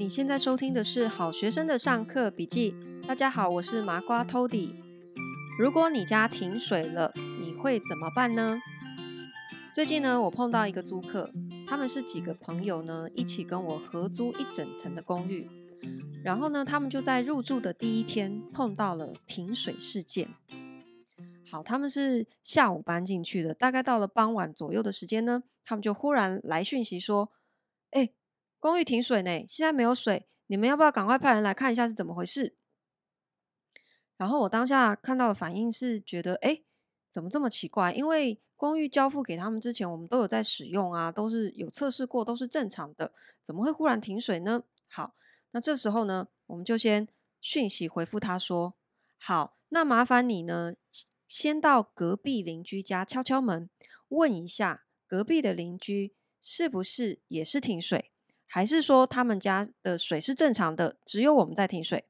你现在收听的是好学生的上课笔记。大家好，我是麻瓜 Tody。如果你家停水了，你会怎么办呢？最近呢，我碰到一个租客，他们是几个朋友呢，一起跟我合租一整层的公寓。然后呢，他们就在入住的第一天碰到了停水事件。好，他们是下午搬进去的，大概到了傍晚左右的时间呢，他们就忽然来讯息说：“哎。”公寓停水呢，现在没有水，你们要不要赶快派人来看一下是怎么回事？然后我当下看到的反应是觉得，哎，怎么这么奇怪？因为公寓交付给他们之前，我们都有在使用啊，都是有测试过，都是正常的，怎么会忽然停水呢？好，那这时候呢，我们就先讯息回复他说，好，那麻烦你呢，先到隔壁邻居家敲敲门，问一下隔壁的邻居是不是也是停水。还是说他们家的水是正常的，只有我们在停水。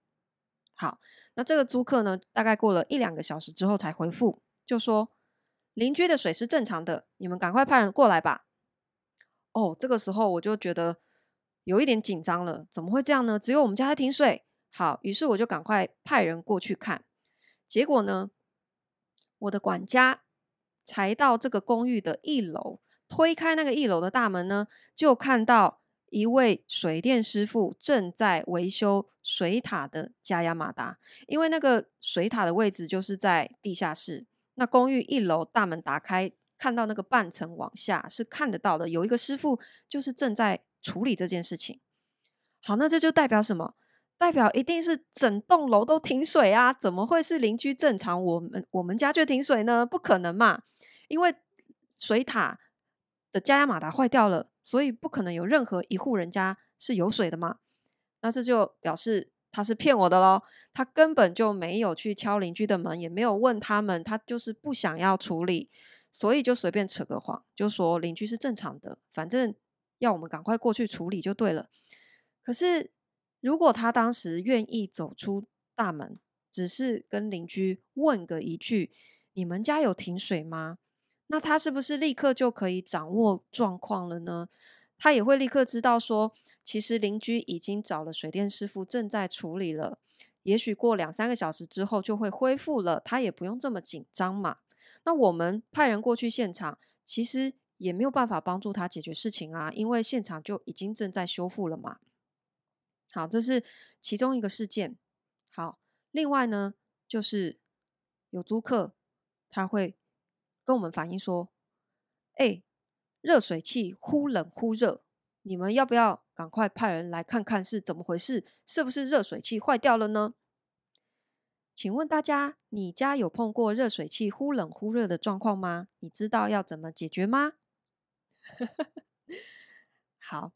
好，那这个租客呢，大概过了一两个小时之后才回复，就说邻居的水是正常的，你们赶快派人过来吧。哦，这个时候我就觉得有一点紧张了，怎么会这样呢？只有我们家在停水。好，于是我就赶快派人过去看，结果呢，我的管家才到这个公寓的一楼，推开那个一楼的大门呢，就看到。一位水电师傅正在维修水塔的加压马达，因为那个水塔的位置就是在地下室。那公寓一楼大门打开，看到那个半层往下是看得到的。有一个师傅就是正在处理这件事情。好，那这就代表什么？代表一定是整栋楼都停水啊！怎么会是邻居正常，我们我们家就停水呢？不可能嘛！因为水塔的加压马达坏掉了。所以不可能有任何一户人家是有水的嘛？那这就表示他是骗我的喽。他根本就没有去敲邻居的门，也没有问他们，他就是不想要处理，所以就随便扯个谎，就说邻居是正常的，反正要我们赶快过去处理就对了。可是如果他当时愿意走出大门，只是跟邻居问个一句：“你们家有停水吗？”那他是不是立刻就可以掌握状况了呢？他也会立刻知道说，其实邻居已经找了水电师傅，正在处理了。也许过两三个小时之后就会恢复了，他也不用这么紧张嘛。那我们派人过去现场，其实也没有办法帮助他解决事情啊，因为现场就已经正在修复了嘛。好，这是其中一个事件。好，另外呢，就是有租客他会。跟我们反映说：“哎，热水器忽冷忽热，你们要不要赶快派人来看看是怎么回事？是不是热水器坏掉了呢？请问大家，你家有碰过热水器忽冷忽热的状况吗？你知道要怎么解决吗？” 好，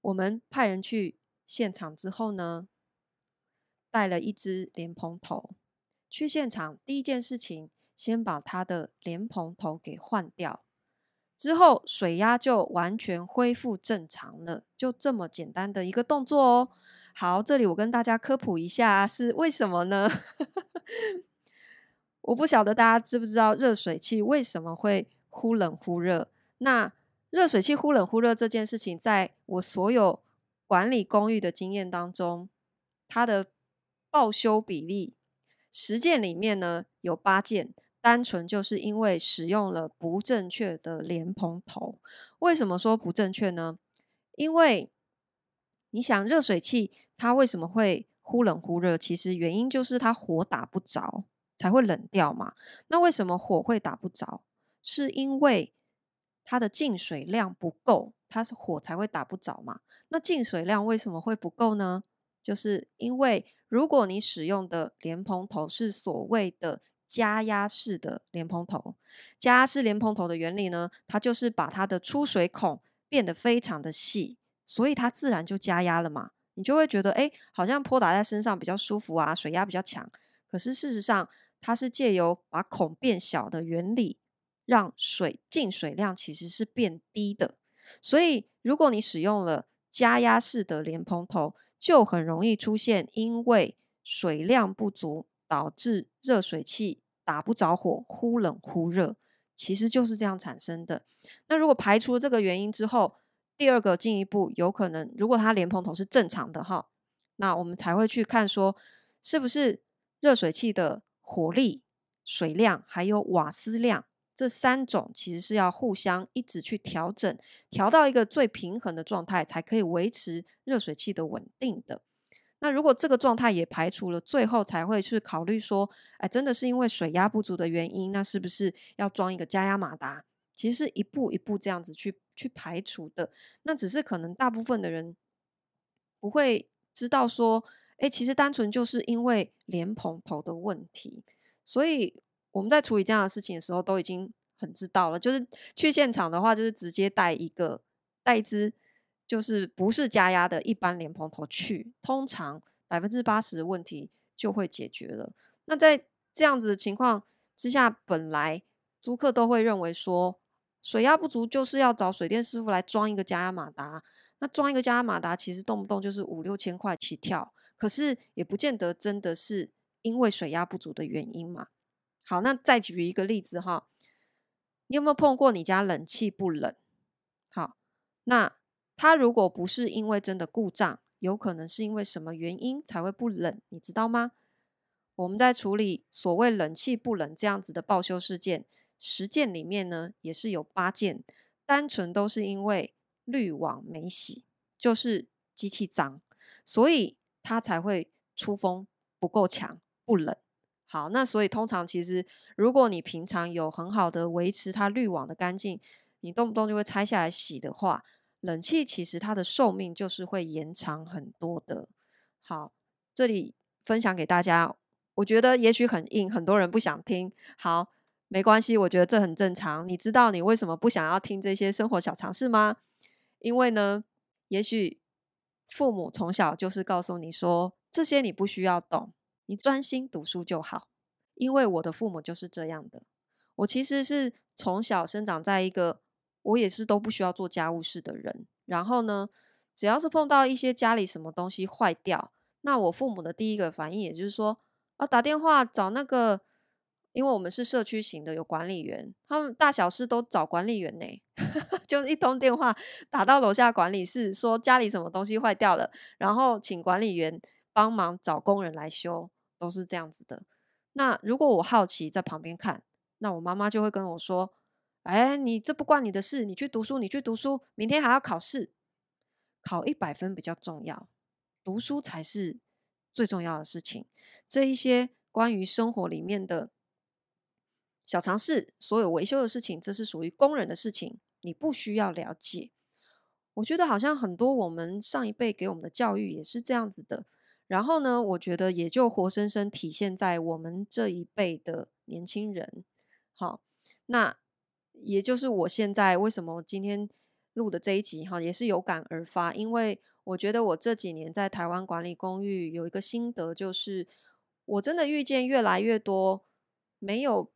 我们派人去现场之后呢，带了一支莲蓬头去现场，第一件事情。先把它的莲蓬头给换掉，之后水压就完全恢复正常了，就这么简单的一个动作哦。好，这里我跟大家科普一下，是为什么呢？我不晓得大家知不知道热水器为什么会忽冷忽热。那热水器忽冷忽热这件事情，在我所有管理公寓的经验当中，它的报修比例十件里面呢，有八件。单纯就是因为使用了不正确的莲蓬头。为什么说不正确呢？因为你想热水器它为什么会忽冷忽热？其实原因就是它火打不着才会冷掉嘛。那为什么火会打不着？是因为它的进水量不够，它是火才会打不着嘛。那进水量为什么会不够呢？就是因为如果你使用的莲蓬头是所谓的加压式的莲蓬头，加压式莲蓬头的原理呢，它就是把它的出水孔变得非常的细，所以它自然就加压了嘛。你就会觉得，哎，好像泼打在身上比较舒服啊，水压比较强。可是事实上，它是借由把孔变小的原理，让水进水量其实是变低的。所以，如果你使用了加压式的莲蓬头，就很容易出现因为水量不足导致热水器。打不着火，忽冷忽热，其实就是这样产生的。那如果排除这个原因之后，第二个进一步有可能，如果它莲蓬头是正常的哈，那我们才会去看说是不是热水器的火力、水量还有瓦斯量这三种其实是要互相一直去调整，调到一个最平衡的状态，才可以维持热水器的稳定的。那如果这个状态也排除了，最后才会去考虑说，哎，真的是因为水压不足的原因，那是不是要装一个加压马达？其实是一步一步这样子去去排除的。那只是可能大部分的人不会知道说，哎，其实单纯就是因为莲蓬头的问题，所以我们在处理这样的事情的时候，都已经很知道了。就是去现场的话，就是直接带一个带一支。就是不是加压的一般莲蓬头去，通常百分之八十的问题就会解决了。那在这样子的情况之下，本来租客都会认为说水压不足，就是要找水电师傅来装一个加压马达。那装一个加压马达，其实动不动就是五六千块起跳，可是也不见得真的是因为水压不足的原因嘛。好，那再举一个例子哈，你有没有碰过你家冷气不冷？好，那。它如果不是因为真的故障，有可能是因为什么原因才会不冷，你知道吗？我们在处理所谓冷气不冷这样子的报修事件，十件里面呢，也是有八件，单纯都是因为滤网没洗，就是机器脏，所以它才会出风不够强，不冷。好，那所以通常其实，如果你平常有很好的维持它滤网的干净，你动不动就会拆下来洗的话。冷气其实它的寿命就是会延长很多的。好，这里分享给大家，我觉得也许很硬，很多人不想听。好，没关系，我觉得这很正常。你知道你为什么不想要听这些生活小常识吗？因为呢，也许父母从小就是告诉你说，这些你不需要懂，你专心读书就好。因为我的父母就是这样的。我其实是从小生长在一个。我也是都不需要做家务事的人，然后呢，只要是碰到一些家里什么东西坏掉，那我父母的第一个反应，也就是说，啊，打电话找那个，因为我们是社区型的，有管理员，他们大小事都找管理员呢，就一通电话打到楼下管理室，说家里什么东西坏掉了，然后请管理员帮忙找工人来修，都是这样子的。那如果我好奇在旁边看，那我妈妈就会跟我说。哎，你这不关你的事，你去读书，你去读书，明天还要考试，考一百分比较重要，读书才是最重要的事情。这一些关于生活里面的小常识，所有维修的事情，这是属于工人的事情，你不需要了解。我觉得好像很多我们上一辈给我们的教育也是这样子的，然后呢，我觉得也就活生生体现在我们这一辈的年轻人。好，那。也就是我现在为什么今天录的这一集哈，也是有感而发，因为我觉得我这几年在台湾管理公寓有一个心得，就是我真的遇见越来越多没有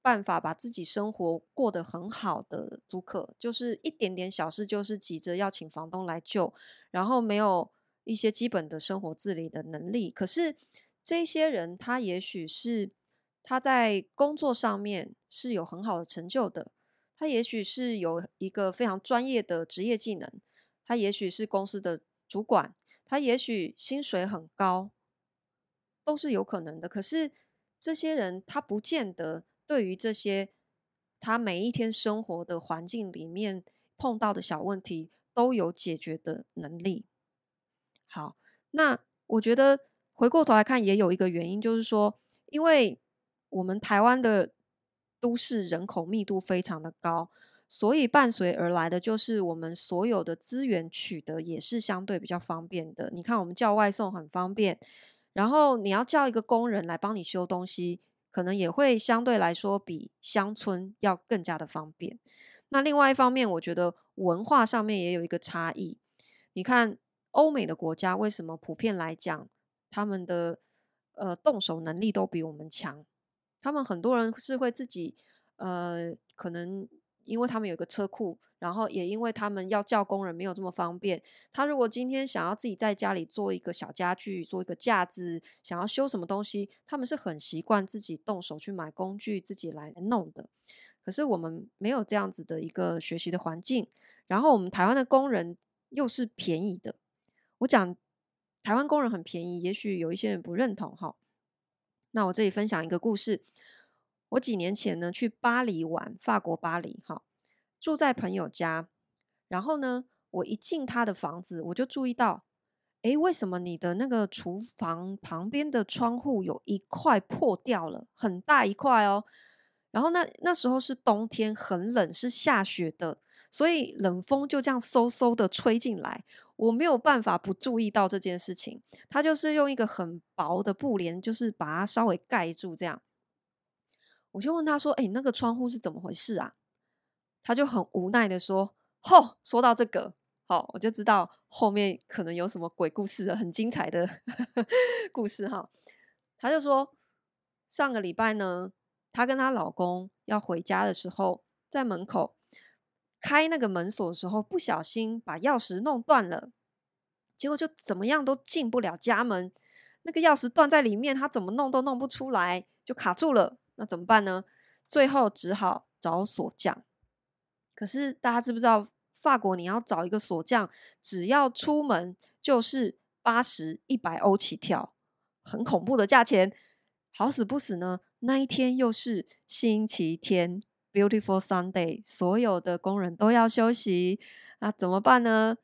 办法把自己生活过得很好的租客，就是一点点小事就是急着要请房东来救，然后没有一些基本的生活自理的能力。可是这些人他也许是他在工作上面是有很好的成就的。他也许是有一个非常专业的职业技能，他也许是公司的主管，他也许薪水很高，都是有可能的。可是这些人他不见得对于这些他每一天生活的环境里面碰到的小问题都有解决的能力。好，那我觉得回过头来看，也有一个原因，就是说，因为我们台湾的。都市人口密度非常的高，所以伴随而来的就是我们所有的资源取得也是相对比较方便的。你看，我们叫外送很方便，然后你要叫一个工人来帮你修东西，可能也会相对来说比乡村要更加的方便。那另外一方面，我觉得文化上面也有一个差异。你看，欧美的国家为什么普遍来讲，他们的呃动手能力都比我们强？他们很多人是会自己，呃，可能因为他们有个车库，然后也因为他们要叫工人没有这么方便。他如果今天想要自己在家里做一个小家具，做一个架子，想要修什么东西，他们是很习惯自己动手去买工具，自己来弄的。可是我们没有这样子的一个学习的环境，然后我们台湾的工人又是便宜的。我讲台湾工人很便宜，也许有一些人不认同哈。那我这里分享一个故事。我几年前呢去巴黎玩，法国巴黎哈，住在朋友家。然后呢，我一进他的房子，我就注意到，诶，为什么你的那个厨房旁边的窗户有一块破掉了，很大一块哦。然后那那时候是冬天，很冷，是下雪的，所以冷风就这样嗖嗖的吹进来，我没有办法不注意到这件事情。他就是用一个很薄的布帘，就是把它稍微盖住，这样。我就问他说：“诶，那个窗户是怎么回事啊？”他就很无奈的说。吼，说到这个，好，我就知道后面可能有什么鬼故事了，很精彩的 故事哈。他就说，上个礼拜呢，她跟她老公要回家的时候，在门口开那个门锁的时候，不小心把钥匙弄断了，结果就怎么样都进不了家门。那个钥匙断在里面，他怎么弄都弄不出来，就卡住了。那怎么办呢？最后只好找锁匠。可是大家知不知道？法国，你要找一个锁匠，只要出门就是八十、一百欧起跳，很恐怖的价钱。好死不死呢，那一天又是星期天，Beautiful Sunday，所有的工人都要休息，那怎么办呢？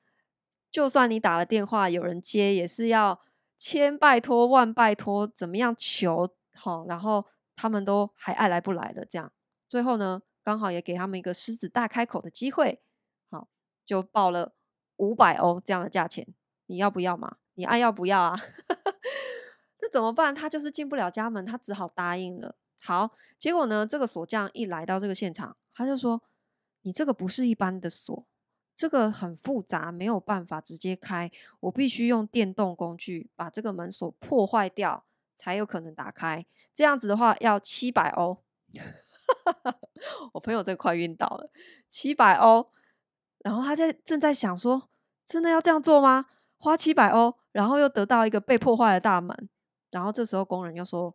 就算你打了电话，有人接，也是要千拜托万拜托，怎么样求好，然后他们都还爱来不来的这样。最后呢，刚好也给他们一个狮子大开口的机会。好就报了五百欧这样的价钱，你要不要嘛？你爱要不要啊？那怎么办？他就是进不了家门，他只好答应了。好，结果呢，这个锁匠一来到这个现场，他就说：“你这个不是一般的锁，这个很复杂，没有办法直接开，我必须用电动工具把这个门锁破坏掉，才有可能打开。这样子的话要七百欧。”我朋友这快晕倒了，七百欧。然后他在正在想说，真的要这样做吗？花七百欧，然后又得到一个被破坏的大门。然后这时候工人又说，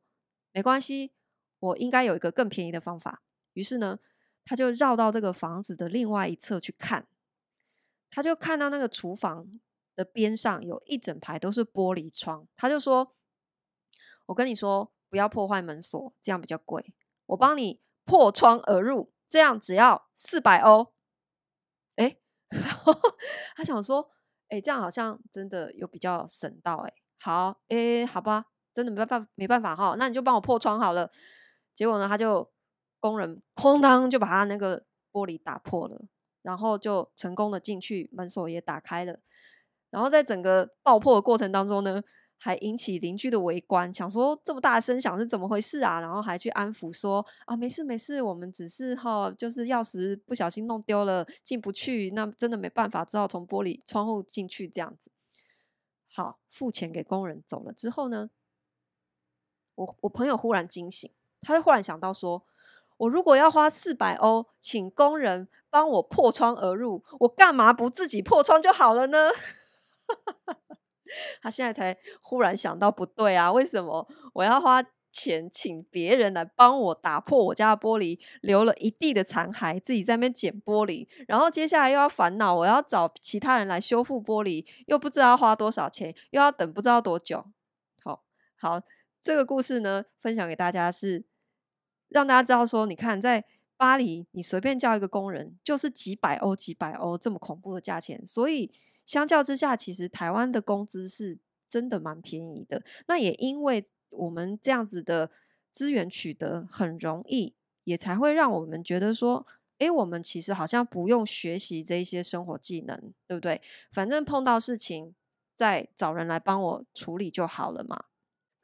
没关系，我应该有一个更便宜的方法。于是呢，他就绕到这个房子的另外一侧去看，他就看到那个厨房的边上有一整排都是玻璃窗。他就说，我跟你说，不要破坏门锁，这样比较贵。我帮你破窗而入，这样只要四百欧。哎，他想说，哎，这样好像真的有比较省到哎。好，哎，好吧，真的没办法，没办法哈，那你就帮我破窗好了。结果呢，他就工人哐当就把他那个玻璃打破了，然后就成功的进去，门锁也打开了。然后在整个爆破的过程当中呢，还引起邻居的围观，想说这么大的声响是怎么回事啊？然后还去安抚说啊，没事没事，我们只是哈，就是钥匙不小心弄丢了，进不去，那真的没办法，只好从玻璃窗户进去这样子。好，付钱给工人走了之后呢，我我朋友忽然惊醒，他就忽然想到说，我如果要花四百欧请工人帮我破窗而入，我干嘛不自己破窗就好了呢？他现在才忽然想到不对啊，为什么我要花钱请别人来帮我打破我家的玻璃，留了一地的残骸，自己在那边捡玻璃，然后接下来又要烦恼，我要找其他人来修复玻璃，又不知道要花多少钱，又要等不知道多久。好，好，这个故事呢，分享给大家是让大家知道说，你看在巴黎，你随便叫一个工人就是几百欧、几百欧这么恐怖的价钱，所以。相较之下，其实台湾的工资是真的蛮便宜的。那也因为我们这样子的资源取得很容易，也才会让我们觉得说，诶，我们其实好像不用学习这一些生活技能，对不对？反正碰到事情再找人来帮我处理就好了嘛。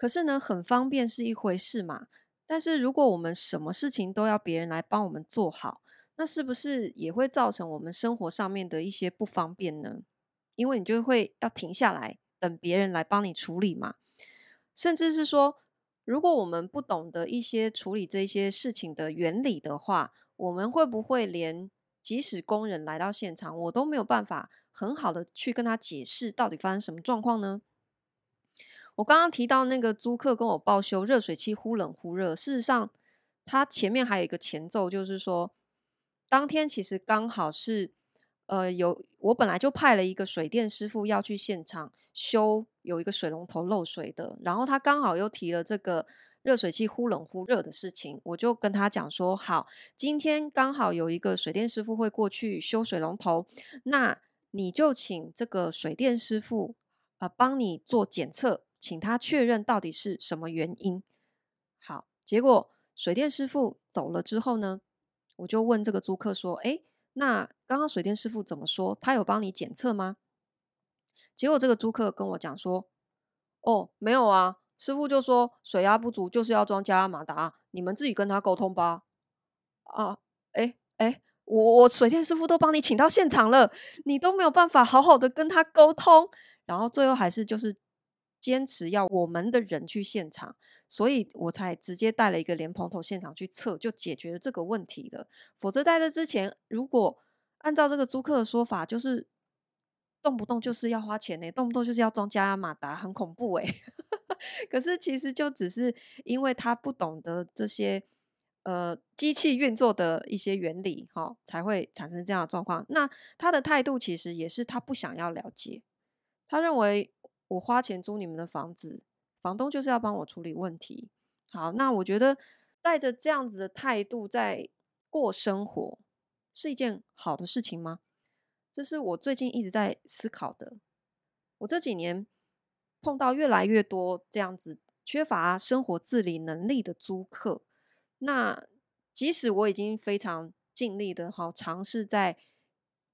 可是呢，很方便是一回事嘛。但是如果我们什么事情都要别人来帮我们做好，那是不是也会造成我们生活上面的一些不方便呢？因为你就会要停下来等别人来帮你处理嘛，甚至是说，如果我们不懂得一些处理这些事情的原理的话，我们会不会连即使工人来到现场，我都没有办法很好的去跟他解释到底发生什么状况呢？我刚刚提到那个租客跟我报修热水器忽冷忽热，事实上，他前面还有一个前奏，就是说，当天其实刚好是。呃，有我本来就派了一个水电师傅要去现场修有一个水龙头漏水的，然后他刚好又提了这个热水器忽冷忽热的事情，我就跟他讲说，好，今天刚好有一个水电师傅会过去修水龙头，那你就请这个水电师傅呃帮你做检测，请他确认到底是什么原因。好，结果水电师傅走了之后呢，我就问这个租客说，诶。那刚刚水电师傅怎么说？他有帮你检测吗？结果这个租客跟我讲说：“哦，没有啊，师傅就说水压不足，就是要装加压马达，你们自己跟他沟通吧。”啊，哎哎，我我水电师傅都帮你请到现场了，你都没有办法好好的跟他沟通，然后最后还是就是。坚持要我们的人去现场，所以我才直接带了一个莲蓬头现场去测，就解决了这个问题了。否则在这之前，如果按照这个租客的说法，就是动不动就是要花钱呢，动不动就是要装加压马达，很恐怖诶。可是其实就只是因为他不懂得这些呃机器运作的一些原理，哈，才会产生这样的状况。那他的态度其实也是他不想要了解，他认为。我花钱租你们的房子，房东就是要帮我处理问题。好，那我觉得带着这样子的态度在过生活，是一件好的事情吗？这是我最近一直在思考的。我这几年碰到越来越多这样子缺乏生活自理能力的租客，那即使我已经非常尽力的哈，尝试在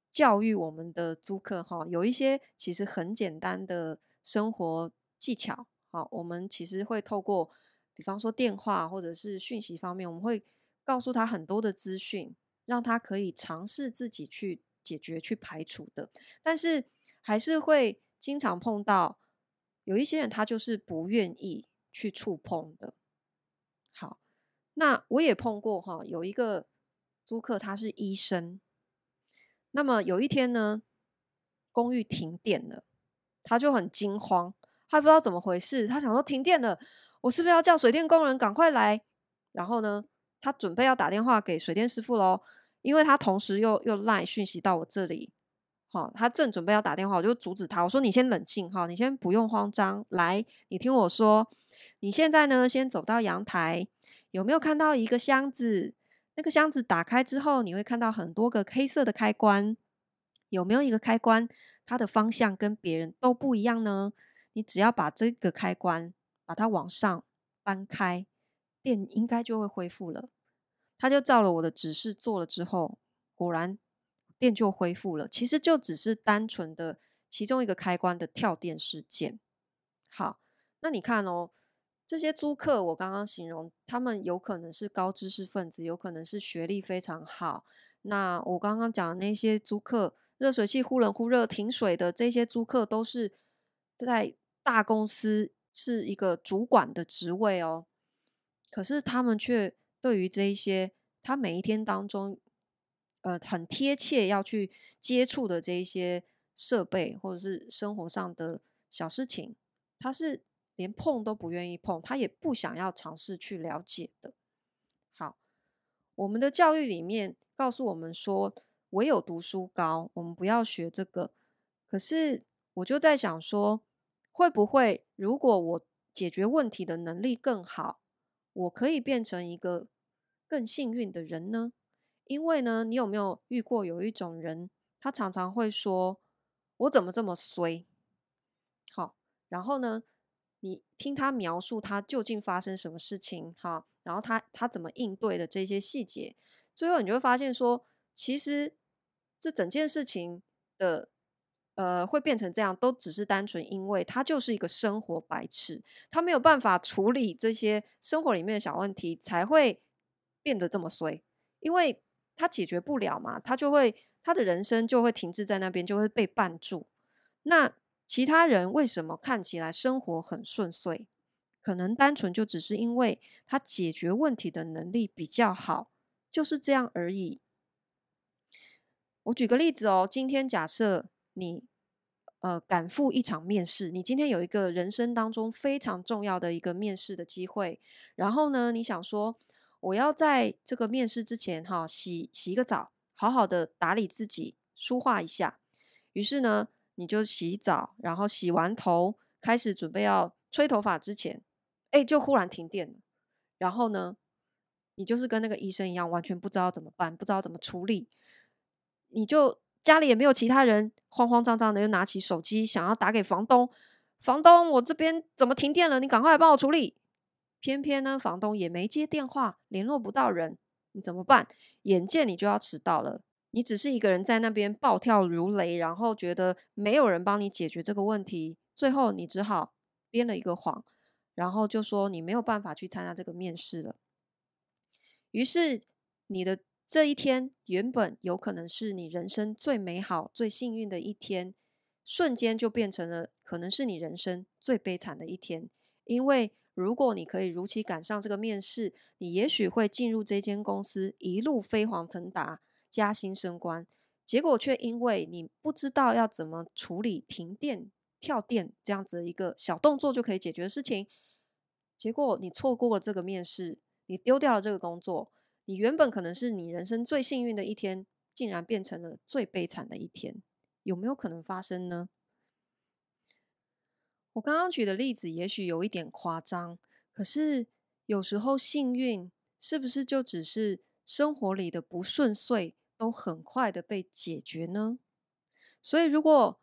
教育我们的租客哈，有一些其实很简单的。生活技巧，好，我们其实会透过，比方说电话或者是讯息方面，我们会告诉他很多的资讯，让他可以尝试自己去解决、去排除的。但是还是会经常碰到有一些人，他就是不愿意去触碰的。好，那我也碰过哈，有一个租客他是医生，那么有一天呢，公寓停电了。他就很惊慌，他不知道怎么回事。他想说停电了，我是不是要叫水电工人赶快来？然后呢，他准备要打电话给水电师傅喽，因为他同时又又赖讯息到我这里。好，他正准备要打电话，我就阻止他，我说你先冷静哈，你先不用慌张，来，你听我说，你现在呢，先走到阳台，有没有看到一个箱子？那个箱子打开之后，你会看到很多个黑色的开关，有没有一个开关？它的方向跟别人都不一样呢。你只要把这个开关把它往上搬开，电应该就会恢复了。他就照了我的指示做了之后，果然电就恢复了。其实就只是单纯的其中一个开关的跳电事件。好，那你看哦，这些租客我刚刚形容，他们有可能是高知识分子，有可能是学历非常好。那我刚刚讲的那些租客。热水器忽冷忽热停水的这些租客都是在大公司是一个主管的职位哦，可是他们却对于这一些他每一天当中呃很贴切要去接触的这一些设备或者是生活上的小事情，他是连碰都不愿意碰，他也不想要尝试去了解的。好，我们的教育里面告诉我们说。唯有读书高，我们不要学这个。可是我就在想说，会不会如果我解决问题的能力更好，我可以变成一个更幸运的人呢？因为呢，你有没有遇过有一种人，他常常会说：“我怎么这么衰？”好，然后呢，你听他描述他究竟发生什么事情，哈，然后他他怎么应对的这些细节，最后你就会发现说，其实。这整件事情的，呃，会变成这样，都只是单纯因为他就是一个生活白痴，他没有办法处理这些生活里面的小问题，才会变得这么衰。因为他解决不了嘛，他就会他的人生就会停滞在那边，就会被绊住。那其他人为什么看起来生活很顺遂？可能单纯就只是因为他解决问题的能力比较好，就是这样而已。我举个例子哦，今天假设你呃赶赴一场面试，你今天有一个人生当中非常重要的一个面试的机会，然后呢，你想说我要在这个面试之前哈洗洗一个澡，好好的打理自己，梳化一下。于是呢，你就洗澡，然后洗完头，开始准备要吹头发之前，哎，就忽然停电了。然后呢，你就是跟那个医生一样，完全不知道怎么办，不知道怎么处理。你就家里也没有其他人，慌慌张张的又拿起手机想要打给房东。房东，我这边怎么停电了？你赶快来帮我处理。偏偏呢，房东也没接电话，联络不到人，你怎么办？眼见你就要迟到了，你只是一个人在那边暴跳如雷，然后觉得没有人帮你解决这个问题，最后你只好编了一个谎，然后就说你没有办法去参加这个面试了。于是你的这一天原本有可能是你人生最美好、最幸运的一天。瞬间就变成了可能是你人生最悲惨的一天，因为如果你可以如期赶上这个面试，你也许会进入这间公司，一路飞黄腾达，加薪升官。结果却因为你不知道要怎么处理停电、跳电这样子的一个小动作就可以解决的事情，结果你错过了这个面试，你丢掉了这个工作，你原本可能是你人生最幸运的一天，竟然变成了最悲惨的一天。有没有可能发生呢？我刚刚举的例子也许有一点夸张，可是有时候幸运是不是就只是生活里的不顺遂都很快的被解决呢？所以，如果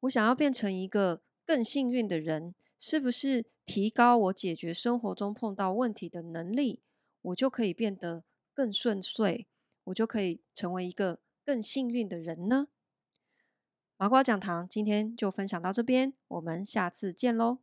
我想要变成一个更幸运的人，是不是提高我解决生活中碰到问题的能力，我就可以变得更顺遂，我就可以成为一个更幸运的人呢？麻瓜讲堂今天就分享到这边，我们下次见喽。